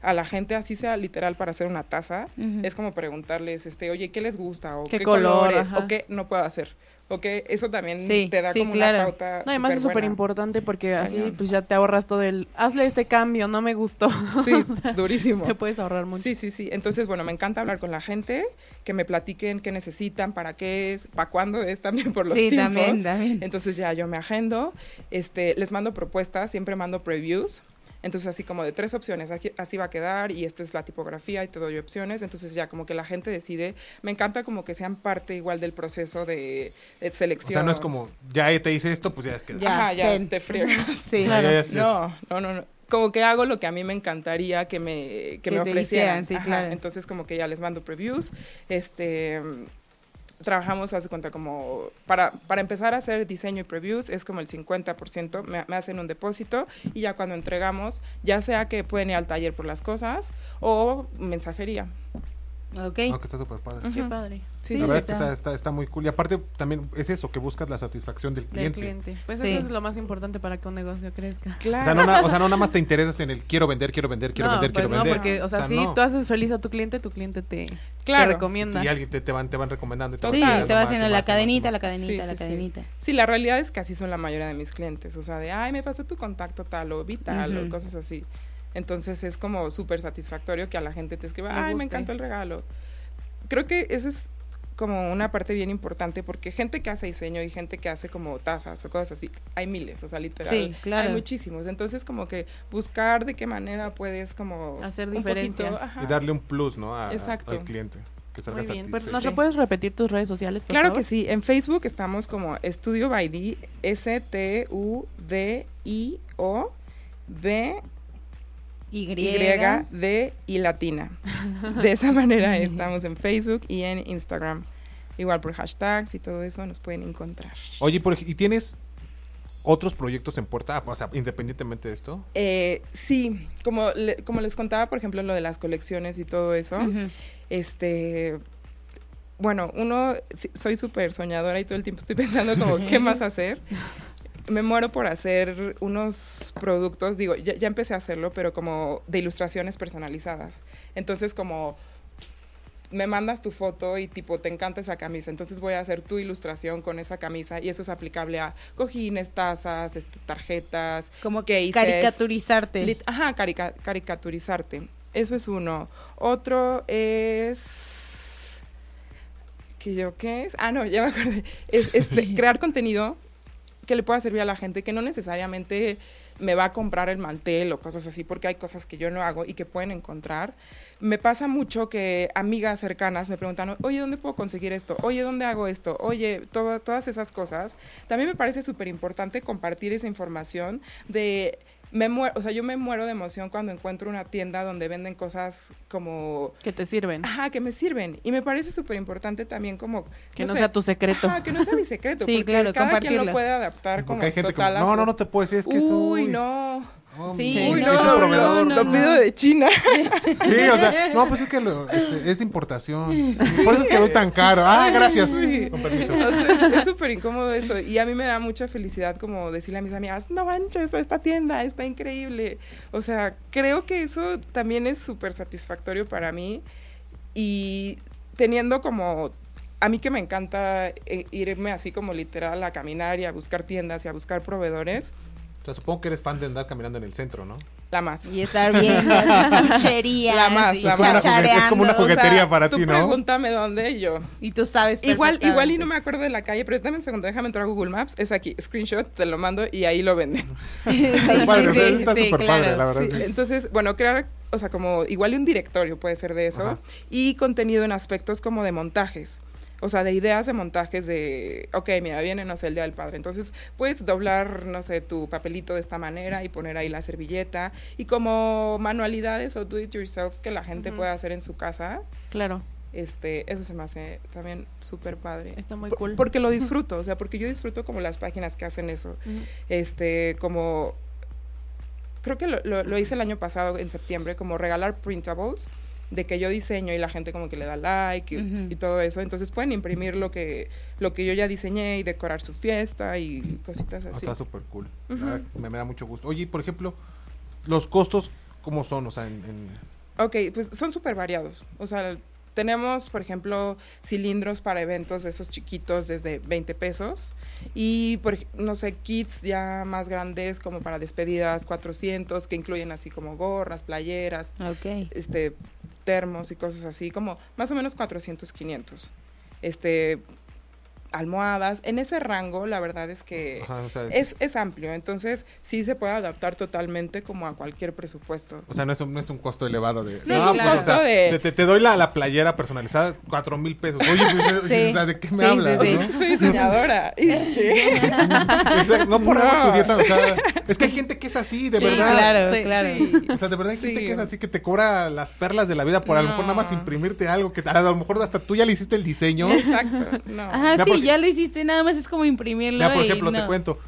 a la gente, así sea literal para hacer una taza. Es como preguntarles, este, oye, ¿qué les gusta? O ¿Qué qué, color? colores, Ajá. o qué no puedo hacer. O qué, eso también Sí, te da sí, como claro. una pauta. No, además es súper importante porque así Cañón. pues ya te ahorras todo el... Hazle este cambio, no me gustó. Sí, durísimo. te puedes ahorrar mucho. Sí, sí, sí. Entonces, bueno, me encanta hablar con la gente, que me platiquen qué necesitan, para qué es, para cuándo es también por los sí, tiempos. también, también. Entonces ya yo me agendo, este, les mando propuestas, siempre mando previews. Entonces así como de tres opciones, aquí- así va a quedar y esta es la tipografía y te doy opciones. Entonces ya como que la gente decide. Me encanta como que sean parte igual del proceso de, de O selección. sea, no es como, ya te hice esto, pues ya queda. Ya, Ajá, ya ten. te friegas. Sí. Ya, ya, ya, ya. No, no, no, no. Como que hago lo que a mí me encantaría que me, que Que me te ofrecieran. hicieran, sí, Ajá, claro. Entonces como que ya les mando previews. Este trabajamos, hace cuenta, como para, para empezar a hacer diseño y previews es como el 50%, me, me hacen un depósito y ya cuando entregamos, ya sea que pueden ir al taller por las cosas o mensajería. Ok. No, que está súper padre. Qué padre. Sí, Sí, la sí, verdad sí. es que está, está, está muy cool. Y aparte, también es eso, que buscas la satisfacción del Del cliente. cliente. Pues Sí. eso es lo más importante para que un negocio crezca. O Claro. sea, no, na- o sea, no nada más te interesas en el quiero vender, quiero vender, quiero no, vender, pues quiero no, vender. porque, o sea, si no. tú haces feliz a tu cliente, tu cliente te, Claro. te recomienda. Y alguien te, te van, te van recomendando. y todo. Sí, se va haciendo la cadenita, la cadenita, la cadenita. Sí, la realidad es que así son la mayoría de mis clientes. O sea, de, ay, me pasó tu contacto tal o vi tal Ujú. o cosas así. Entonces es como súper satisfactorio que a la gente te escriba, ay, me encantó el regalo. Creo que eso es como una parte bien importante porque gente que hace diseño y gente que hace como tazas o cosas así, hay miles, o sea, literal. Sí, claro. Hay muchísimos. Entonces como que buscar de qué manera puedes como... Hacer un diferencia. poquito. Y darle un plus, ¿no? A- a- Exacto. al cliente. Que salga Muy bien. Pues. ¿Nos Sí. puedes repetir tus redes sociales, por Claro favor? que sí. En Facebook estamos como Estudio by D, S-T-U-D-I-O, B, Y. Y, D y latina. De esa manera estamos en Facebook y en Instagram. Igual por hashtags y todo eso nos pueden encontrar. Oye, por ¿y tienes otros proyectos en puerta? O sea, independientemente de esto. Eh, sí, como, le- como les contaba, por ejemplo, lo de las colecciones y todo eso. Este bueno uno soy súper soñadora y todo el tiempo estoy pensando como qué más hacer me muero por hacer unos productos digo ya, ya empecé a hacerlo pero como de ilustraciones personalizadas entonces como me mandas tu foto y tipo te encanta esa camisa, entonces voy a hacer tu ilustración con esa camisa y eso es aplicable a cojines, tazas, este, tarjetas, Como cases. caricaturizarte. Lit- Ajá, carica- caricaturizarte. Eso es uno. Otro es... ¿Que yo qué es? Ah, no, ya me acordé. Es, es de- crear contenido que le pueda servir a la gente, que no necesariamente me va a comprar el mantel o cosas así, porque hay cosas que yo no hago y que pueden encontrar. Me pasa mucho que amigas cercanas me preguntan, oye, ¿dónde puedo conseguir esto? Oye, ¿dónde hago esto? Oye, todo- todas esas cosas. También me parece súper importante compartir esa información de me muero, o sea, yo me muero de emoción cuando encuentro una tienda donde venden cosas como, Que te sirven. ajá, que me sirven. Y me parece súper importante también como... que no, sé, sea tu secreto. Ajá, que no sea mi secreto. Sí, porque claro, cada quien lo compartirlo. puede adaptar como Porque hay gente total a no, no, no te puedo decir, es que Uy, soy... no. Oh, Sí, Uy, no, no, no, proveedor. no, lo pido de China. Sí, o sea, no, pues es que lo- este, es de importación. Por eso es que doy tan caro. Ah, gracias. Sí. Con permiso. O sea, es súper incómodo eso. Y a mí me da mucha felicidad como decirle a mis amigas, no manches, esta tienda está increíble. O sea, creo que eso también es súper satisfactorio para mí. Y teniendo como, a mí que me encanta eh, irme así como literal a caminar y a buscar tiendas y a buscar proveedores, sea, supongo que eres fan de andar caminando en el centro, ¿no? la más. Y estar viendo chucherías. La más, y la más. Es como una juguetería para tú ti, ¿no? pregúntame dónde y yo. Y tú sabes Igual, igual y no me acuerdo de la calle, pero dame un segundo, déjame entrar a Google Maps. Es aquí, screenshot, te lo mando y ahí lo venden. Sí, Está padre, sí, está sí, súper claro. padre, la verdad. Sí, sí. Entonces, bueno, crear, o sea, como igual y un directorio puede ser de eso, Ajá. y contenido en aspectos como de montajes. O sea, de ideas de montajes de, ok, mira, viene, no sé, el Día del Padre. Entonces, puedes doblar, no sé, tu papelito de esta manera y poner ahí la servilleta. Y como manualidades o do it yourselves que la gente Ujú. puede hacer en su casa, Claro. este, eso se me hace también súper padre. Está muy Por- cool. Porque lo disfruto, o sea, porque yo disfruto como las páginas que hacen eso. Este, como, creo que lo, lo- lo hice el año pasado, en septiembre, como regalar printables, de que yo diseño y la gente como que le da like y, todo eso. Entonces pueden imprimir lo que, lo que yo ya diseñé y decorar su fiesta y cositas Ah, así. Está súper cool. Me, me da mucho gusto. Oye, por ejemplo, los costos, ¿cómo son? O sea, en... en- Ok, pues son súper variados. O sea, tenemos, por ejemplo, cilindros para eventos, esos chiquitos, desde 20 pesos. Y, por, no sé, kits ya más grandes, como para despedidas, 400, que incluyen así como gorras, playeras, Ok. este, termos y cosas así, como más o menos 400, 500. Este, almohadas. En ese rango, la verdad es que ajá, o sea, es- es, es amplio. Entonces, sí se puede adaptar totalmente como a cualquier presupuesto. O sea, no es un, no es un costo elevado de... No, claro. pues, o sea, Costo de- te, te- doy la, la playera personalizada, cuatro mil pesos. Oye, pues, Sí. o sea, ¿de qué me Sí, hablas? sí, sí. no? Soy diseñadora. No ponemos No. tu dieta, o sea, es que hay gente que es así, de Sí, verdad. claro, Sí, claro. O sea, de verdad hay gente que es así, que te cobra las perlas de la vida por a lo mejor nada más No. imprimirte algo, que a lo mejor hasta tú ya le hiciste el diseño. Exacto. No. Ajá, Ya, ya lo hiciste, nada más es como imprimirlo. Mira, por y ejemplo, te cuento.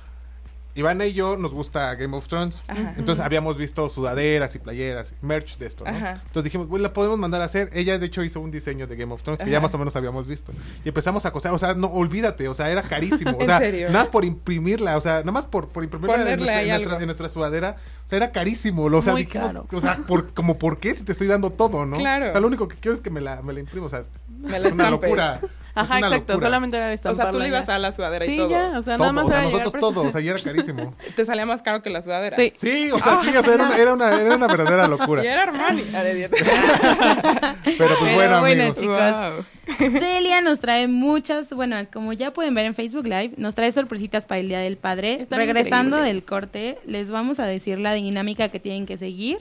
Ivana y yo nos gusta Game of Thrones. Ajá. Entonces habíamos visto sudaderas y playeras, merch de esto, ¿no? Ajá. Entonces dijimos, bueno, la podemos mandar a hacer. Ella, de hecho, hizo un diseño de Game of Thrones que ya más o menos habíamos visto. Y empezamos a coser. O sea, no, olvídate, o sea, era carísimo. O ¿En sea, nada más por imprimirla, o sea, nada más por, por imprimirla en nuestra, ahí en, nuestra, algo. en nuestra sudadera. O sea, era carísimo. O sea, Muy dijimos, caro. o sea, por, como, ¿por qué si te estoy dando todo, no? Claro. O sea, lo único que quiero es que me la, me la imprimo. O sea, Me la es una estampes. locura. Ajá, es una exacto. locura. Solamente era O sea, tú estamparla le ibas ya. a la sudadera Sí, y todo. ya. O sea, Todo, nada más o sea, era llegar nosotros todo, o sea, ya era carísimo. Te salía más caro que la sudadera. Sí. Sí, o sea, sí, o sea, era una, era una, era una verdadera locura. Y era Armani. Pero pues Pero bueno, bueno, amigos. chicos. Wow. Delia nos trae muchas, bueno, como ya pueden ver en Facebook Live, nos trae sorpresitas para el Día del Padre. Están Regresando del corte, les vamos a decir la dinámica que tienen que seguir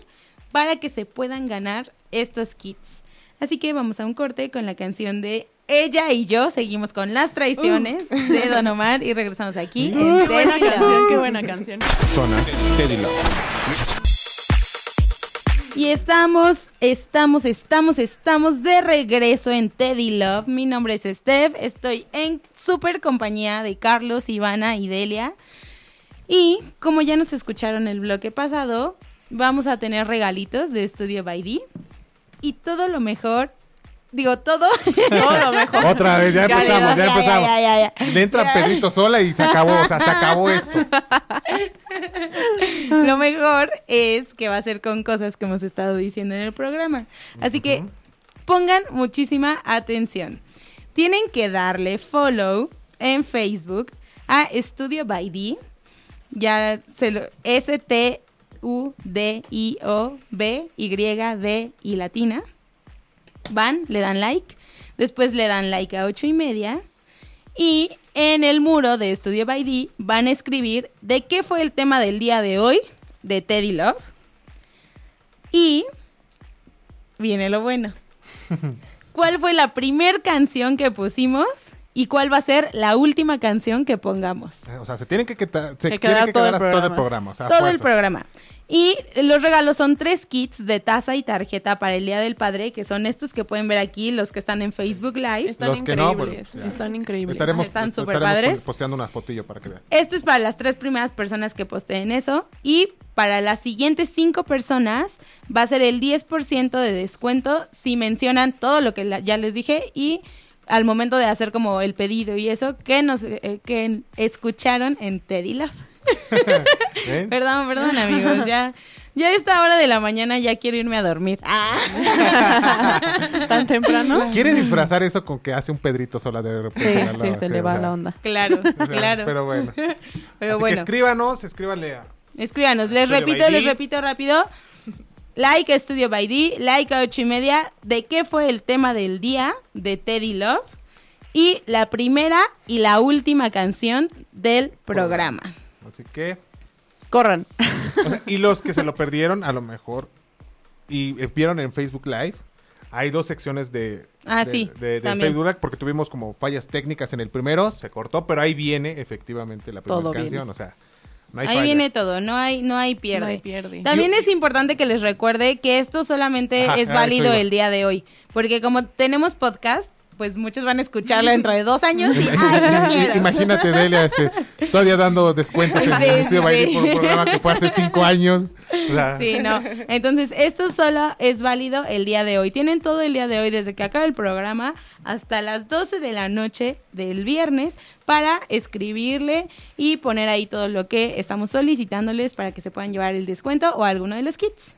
para que se puedan ganar estos kits. Así que vamos a un corte con la canción de Ella y yo. Seguimos con las traiciones de Don Omar y regresamos aquí en Qué buena Teddy Love. canción, qué buena canción. Zona Teddy Love. Y estamos, estamos, estamos, estamos de regreso en Teddy Love. Mi nombre es Steph, estoy en super compañía de Carlos, Ivana y Delia. Y como ya nos escucharon el bloque pasado, vamos a tener regalitos de Studio by D. Y todo lo mejor, digo todo. Todo lo mejor. Otra vez, ya empezamos, ya empezamos. ya, ya, ya. Le entra. Pedrito sola y se acabó, o sea, se acabó esto. Lo mejor es que va a ser con cosas que hemos estado diciendo en el programa. Así que pongan muchísima atención. Tienen que darle follow en Facebook a Studio by D. Ya se lo S T U D I O B Y D y latina. Van, le dan like, después le dan like a ocho y media y en el muro de Studio by D van a escribir de qué fue el tema del día de hoy de Teddy Love. Y viene lo bueno. ¿Cuál fue la primer canción que pusimos? ¿Y cuál va a ser la última canción que pongamos? O sea, se tienen que, queta- se Que tiene quedar que todo quedar el todo el programa. programa. O sea, Todo el programa. Y los regalos son tres kits de taza y tarjeta para el Día del Padre, que son estos que pueden ver aquí, los que están en Facebook Live. Están Los que no, increíbles. están increíbles. Estaremos, Están súper padres. po- posteando una fotillo para que vean. Esto es para las tres primeras personas que posteen eso. Y para las siguientes cinco personas va a ser el 10% de descuento si mencionan todo lo que la- ya les dije y al momento de hacer como el pedido y eso que nos eh, que escucharon en Teddy Love. Perdón, perdón amigos, ya ya a esta hora de la mañana ya quiero irme a dormir. Ah. ¿Tan temprano? Quiere disfrazar eso con que hace un Pedrito sola de repente. Sí, se le o va sea, la onda. Claro, o sea, claro. Pero bueno. Pero Así bueno. que escríbanos, escríbanle a... Escríbanos, les repito, les repito rápido. Like a Studio by D, like a ocho y media, de qué fue el tema del día de Teddy Love y la primera y la última canción del programa. Así que... Corran. o sea, y los que se lo perdieron, a lo mejor, y eh, vieron en Facebook Live, hay dos secciones de Ah, de- sí, De, de también. Facebook Live, porque tuvimos como fallas técnicas en el primero, se cortó, pero ahí viene efectivamente la primera Todo canción, viene. o sea, no hay Ahí falla. viene todo, no hay, no hay pierde. No hay pierde. También Yo- es importante que les recuerde que esto solamente Ajá, es a válido el día de hoy, porque como tenemos podcast, pues muchos van a escucharlo dentro de dos años y ¡ay! Imagínate, Delia, este, todavía dando descuentos en Sí, el sí, por un programa que fue hace cinco años. O sea, Sí, no. Entonces, esto solo es válido el día de hoy. Tienen todo el día de hoy, desde que acaba el programa hasta las 12 de la noche del viernes, para escribirle y poner ahí todo lo que estamos solicitándoles para que se puedan llevar el descuento o alguno de los kits.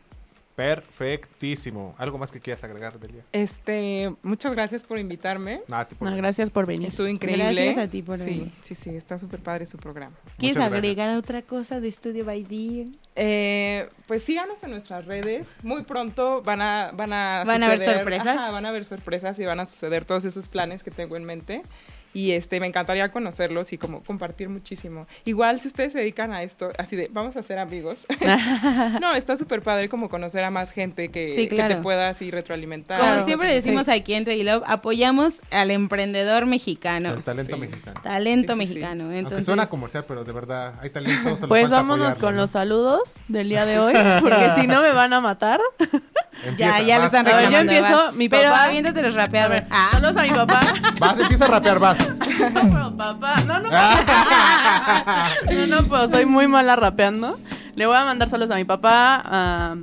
Perfectísimo. ¿Algo más que quieras agregar, Delia? Este, muchas gracias por invitarme. Nada, tipo, No, gracias por venir. Estuvo increíble. Gracias a ti por Sí, venir. sí, sí, está súper padre su programa. ¿Quieres Muchas gracias. agregar otra cosa de Estudio by Día? Eh, pues síganos en nuestras redes. Muy pronto van a van a ¿Van a haber suceder- sorpresas? Ajá, van a haber sorpresas y van a suceder todos esos planes que tengo en mente. Y este me encantaría conocerlos y como compartir muchísimo. Igual si ustedes se dedican a esto, así de vamos a ser amigos. no, está súper padre como conocer a más gente que, Sí, que claro. te pueda así retroalimentar. Como Claro, siempre decimos sí. aquí en Teddy Love, apoyamos al emprendedor mexicano. el talento Sí. mexicano. Talento Sí, sí, sí. mexicano. Aunque Entonces, suena comercial, pero de verdad hay talento. Pues vámonos apoyarlo, con ¿no? los saludos del día de hoy, porque si no me van a matar. Empieza, ya, ya le vas, están A ver, yo reclamando. empiezo, vas. mi Pero papá- aviéntate los A rapeados. ver, Ah. saludos a mi papá. Vas, empieza a rapear, vas. Pero papá, no, no. No, no puedo, soy muy mala rapeando. Le voy a mandar saludos a mi papá, a,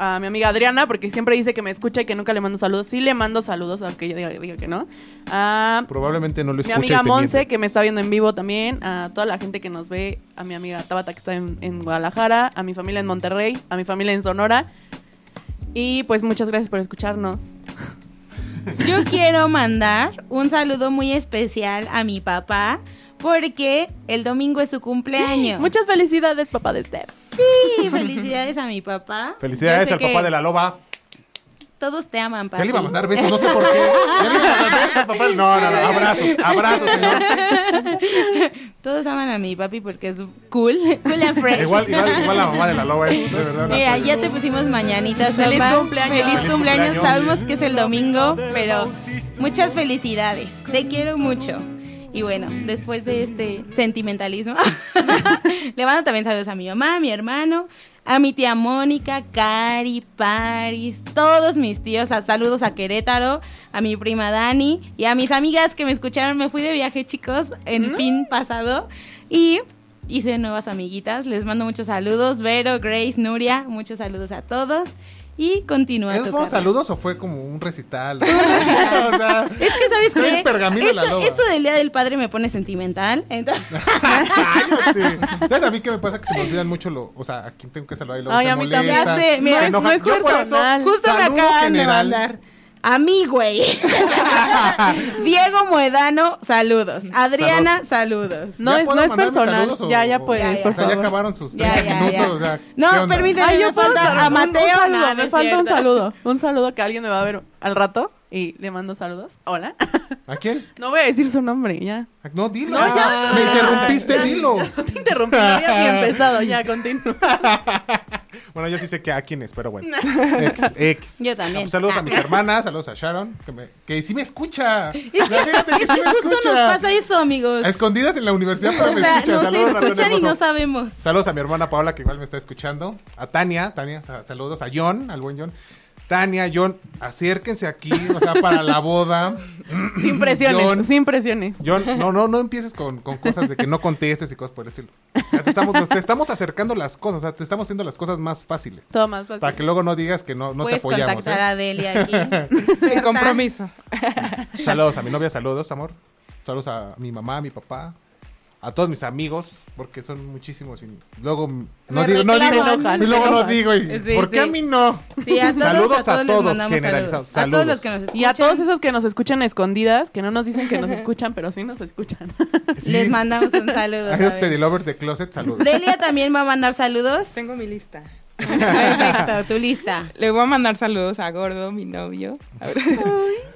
a mi amiga Adriana, porque siempre dice que me escucha y que nunca le mando saludos. Sí le mando saludos, aunque ella diga, diga que no. A Probablemente no lo mi escucha amiga y te Monse, que me está viendo en vivo también, a toda la gente que nos ve, a mi amiga Tabata, que está en, en Guadalajara, a mi familia en Monterrey, a mi familia en Sonora. Y pues muchas gracias por escucharnos. Yo quiero mandar un saludo muy especial a mi papá porque el domingo es su cumpleaños. Muchas felicidades, papá de Steph. Sí, felicidades a mi papá. Felicidades al papá de la loba. Todos te aman, papá. Ya le iba a mandar besos, no sé por qué. Ya le iba a mandar besos al papá. No, no, no, abrazos, abrazos, señor. Todos aman a mi papi porque es cool, cool and fresh. Igual, igual, igual la mamá de la loba es de verdad. Mira, ya te pusimos mañanitas, Feliz papá. cumpleaños. Feliz Feliz cumpleaños. cumpleaños. Sabemos que es el domingo, pero muchas felicidades. Te quiero mucho. Y bueno, después de este sentimentalismo, le mando también saludos a mi mamá, a mi hermano, a mi tía Mónica, Cari, Paris, todos mis tíos, a saludos a Querétaro, a mi prima Dani y a mis amigas que me escucharon. Me fui de viaje, chicos, en fin pasado. Y hice nuevas amiguitas. Les mando muchos saludos. Vero, Grace, Nuria, muchos saludos a todos. Y continúa ¿Esos tu fueron saludos o fue como un recital? o sea, Es que, ¿sabes qué? el pergamino de la esto, esto del Día del Padre me pone sentimental. Entonces. ¿Sabes a mí qué me pasa? Que se me olvidan mucho lo... O sea, a quién tengo que saludar y luego Ay, se a mí también. molestan, Ya sé, mira, enojan. no es personal. justo me acaban de general. mandar. A mí, güey. Diego Moedano, saludos. Adriana, saludos. No ¿Ya es, no es personal. saludos o- ya, ya puedes, Ya, ya. por O sea, ya acabaron sus Ya, 30 ya, minutos. ya. O sea, ¿qué No, permíteme, Ay, me yo falta a un- Mateo. Un, saludo, No, me falta un saludo. Un saludo que alguien me va a ver al rato y le mando saludos. Hola. ¿A quién? No voy a decir su nombre, ya. No, dilo. No, ya. Me interrumpiste, dilo. No te interrumpí, no había ni empezado. Ya, continúa. Bueno, yo sí sé que a quién es, pero bueno. X, X. Yo también. Ah, pues saludos a Ah. mis hermanas, saludos a Sharon, que, me, que sí me escucha. Es que, fíjate que es sí que me justo escucha. nos pasa eso, amigos. A escondidas en la universidad, pero O me sea, escuchan. nos Saludos, ratón escuchan y hermoso. no sabemos. Saludos a mi hermana Paola, que igual me está escuchando. A Tania, Tania, sa- saludos a John, al buen John. Tania, John, acérquense aquí, o sea, para la boda. Sin presiones, John. sin presiones. John, no, no, no empieces con, con cosas de que no contestes y cosas por decirlo. Ya te estamos, nos- te estamos acercando las cosas, o sea, te estamos haciendo las cosas más fáciles. Todo más fácil. Para que luego no digas que no, no te Puedes apoyamos. contactar ¿eh? a Delia aquí. Sin compromiso. Saludos a mi novia, saludos, amor. Saludos a mi mamá, a mi papá, a todos mis amigos, porque son muchísimos. Y luego no Me digo, no digo, y luego no digo, y, Sí, ¿por qué sí. a mí no? Sí, a todos, Saludos a todos, a les todos, generalizados. saludos. A todos los que nos escuchan. Y a todos esos que nos escuchan a escondidas, que no nos dicen que nos escuchan, pero sí nos escuchan. Sí. Les mandamos un saludo. A esos Lovers de Closet, saludos. Delia también va a mandar saludos. Tengo mi lista. Perfecto, tu lista. Le voy a mandar saludos a Gordo, mi novio.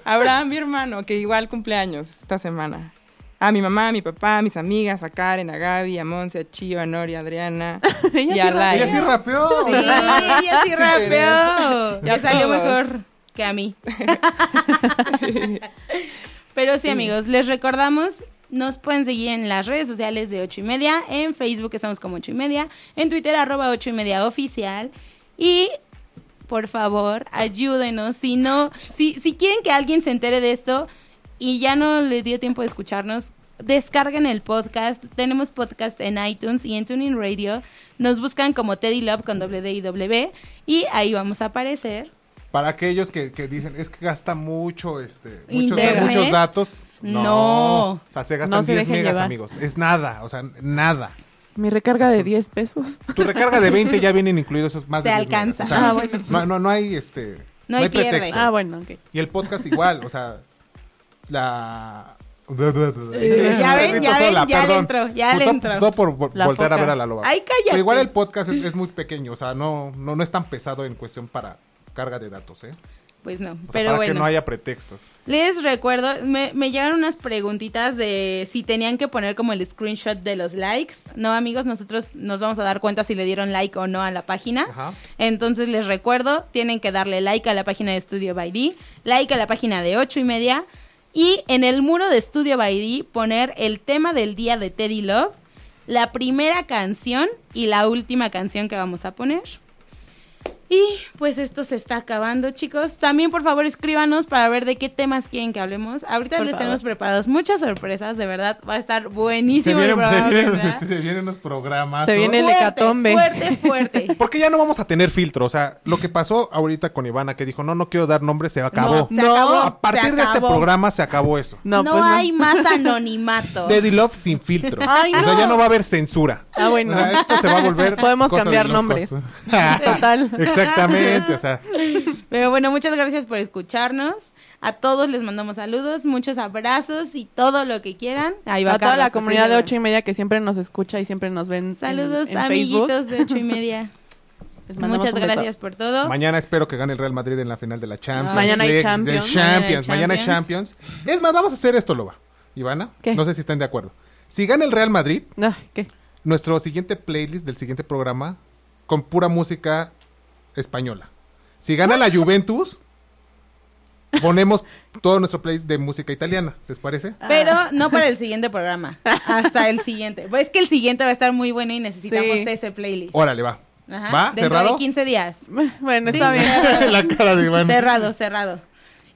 A Abraham, mi hermano, que igual cumpleaños esta semana. A mi mamá, a mi papá, a mis amigas, a Karen, a Gaby, a Monse, a Chío, a Nori, a Adriana y a. Laia. Ella sí rapeó. Sí, ella sí rapeó. Ya salió mejor. que a mí. Pero sí, amigos, les recordamos, nos pueden seguir en las redes sociales de 8 y media, en Facebook estamos como 8 y media, en Twitter arroba 8 y media oficial. Y por favor, ayúdenos. Si no, si, si quieren que alguien se entere de esto y ya no le dio tiempo de escucharnos, descarguen el podcast. Tenemos podcast en iTunes y en Tuning Radio. Nos buscan como Teddy Love con doble D y W y ahí vamos a aparecer. Para aquellos que, que dicen, es que gasta mucho, este, muchos, datos. No. O sea, se No gastan se 10 dejen megas, llevar. amigos. Es nada, o sea, nada. Mi recarga de 10 pesos. Tu recarga de 20 ya vienen incluidos esos más Te de 10 megas. alcanza. O sea, Ah, bueno. no, no, no hay este. No hay pierde. pretexto. Ah, bueno, ok. Y el podcast igual, o sea, la... Ya ven, ya ven, ya le entró, ya le entró. Todo por voltear a ver a la loba. Ay. Pero igual el podcast es, es muy pequeño, o sea, no, no, no es tan pesado en cuestión para carga de datos, ¿eh? Pues no, O sea, pero para bueno. que no haya pretexto. Les recuerdo, me, me llegaron unas preguntitas de si tenían que poner como el screenshot de los likes. No, amigos, nosotros nos vamos a dar cuenta si le dieron like o no a la página. Ajá. Entonces les recuerdo, tienen que darle like a la página de Studio by D, like a la página de 8 y media y en el muro de Studio by poner el tema del día de Teddy Love, la primera canción y la última canción que vamos a poner. Y pues esto se está acabando, chicos. También, por favor, escríbanos para ver de qué temas quieren que hablemos. Ahorita Por les favor. tenemos preparados muchas sorpresas, de verdad. Va a estar Se buenísimo el se, programa, vienen, ¿verdad? se- se vienen unos programas. Se viene el Fuerte, hecatombe. Fuerte, fuerte. Porque ya no vamos a tener filtro. O sea, lo que pasó ahorita con Ivana, que dijo, no, no quiero dar nombre, se acabó. No, se acabó. A partir de este programa se acabó eso. No, No, pues no. hay más anonimato. Teddy Love sin filtro. Ay, O sea, ya no va a haber censura. Ah, bueno. O sea, esto se va a volver. Podemos cosa de cambiar locos. nombres. Total. Exactamente, o sea. Pero bueno, muchas gracias por escucharnos. A todos les mandamos saludos, muchos abrazos y todo lo que quieran. Ahí va A toda la comunidad de ocho y media que siempre nos escucha y siempre nos ven en- Saludos, en, amiguitos Facebook. de ocho y media. Les mandamos Muchas gracias por todo. Mañana espero que gane el Real Madrid en la final de la Champions. Mañana hay League, Champions. de Champions. Mañana Mañana hay hay Champions. Es más, vamos a hacer esto, Loba. Ivana, ¿Qué? no sé si están de acuerdo. Si gana el Real Madrid, Ay, ¿Qué? nuestro siguiente playlist del siguiente programa con pura música española. Si gana la Juventus, ponemos todo nuestro playlist de música italiana, ¿les parece? Pero no para el siguiente programa, hasta el siguiente. Pues es que el siguiente va a estar muy bueno y necesitamos Sí. ese playlist. Órale, va. Ajá. ¿Va? Dentro ¿Cerrado? de 15 días. Bueno, Sí, está bien. cerrado. la cara de Iván. Cerrado, cerrado.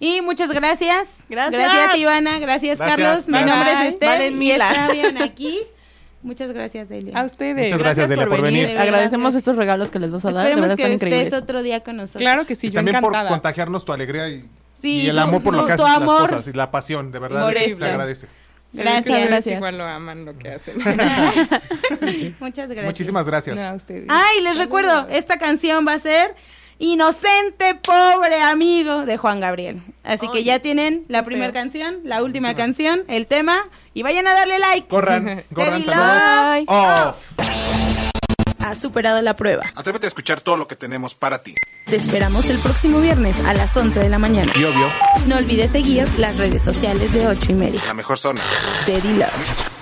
Y muchas gracias. Gracias. Gracias, Ivana. Gracias, Gracias, Carlos. Mi nombre es. Esther. Valen y mila. está bien aquí. Muchas gracias, Delia. A ustedes. Muchas gracias, Delia, por venir. Agradecemos estos regalos que les vas a dar. Esperemos verdad que están estés increíbles. otro día con nosotros. Claro que sí, y yo también por contagiarnos tu alegría y, Sí, y el amor por lo que tu haces amor. las cosas y la pasión, de verdad, Por se eso. agradece. Gracias, gracias. Igual lo aman lo que hacen. Muchas gracias. Muchísimas gracias. No, a ustedes. Ay, les recuerdo, esta canción va a ser Inocente Pobre Amigo de Juan Gabriel. Así que ya tienen la primera canción, la última canción, el tema y vayan a darle like. Corran, corran, saludos. Off. Ha superado la prueba. Atrévete a escuchar todo lo que tenemos para ti. Te esperamos el próximo viernes a las 11 de la mañana. Y obvio, No olvides seguir las redes sociales de 8 y media. la mejor zona. Teddy Love.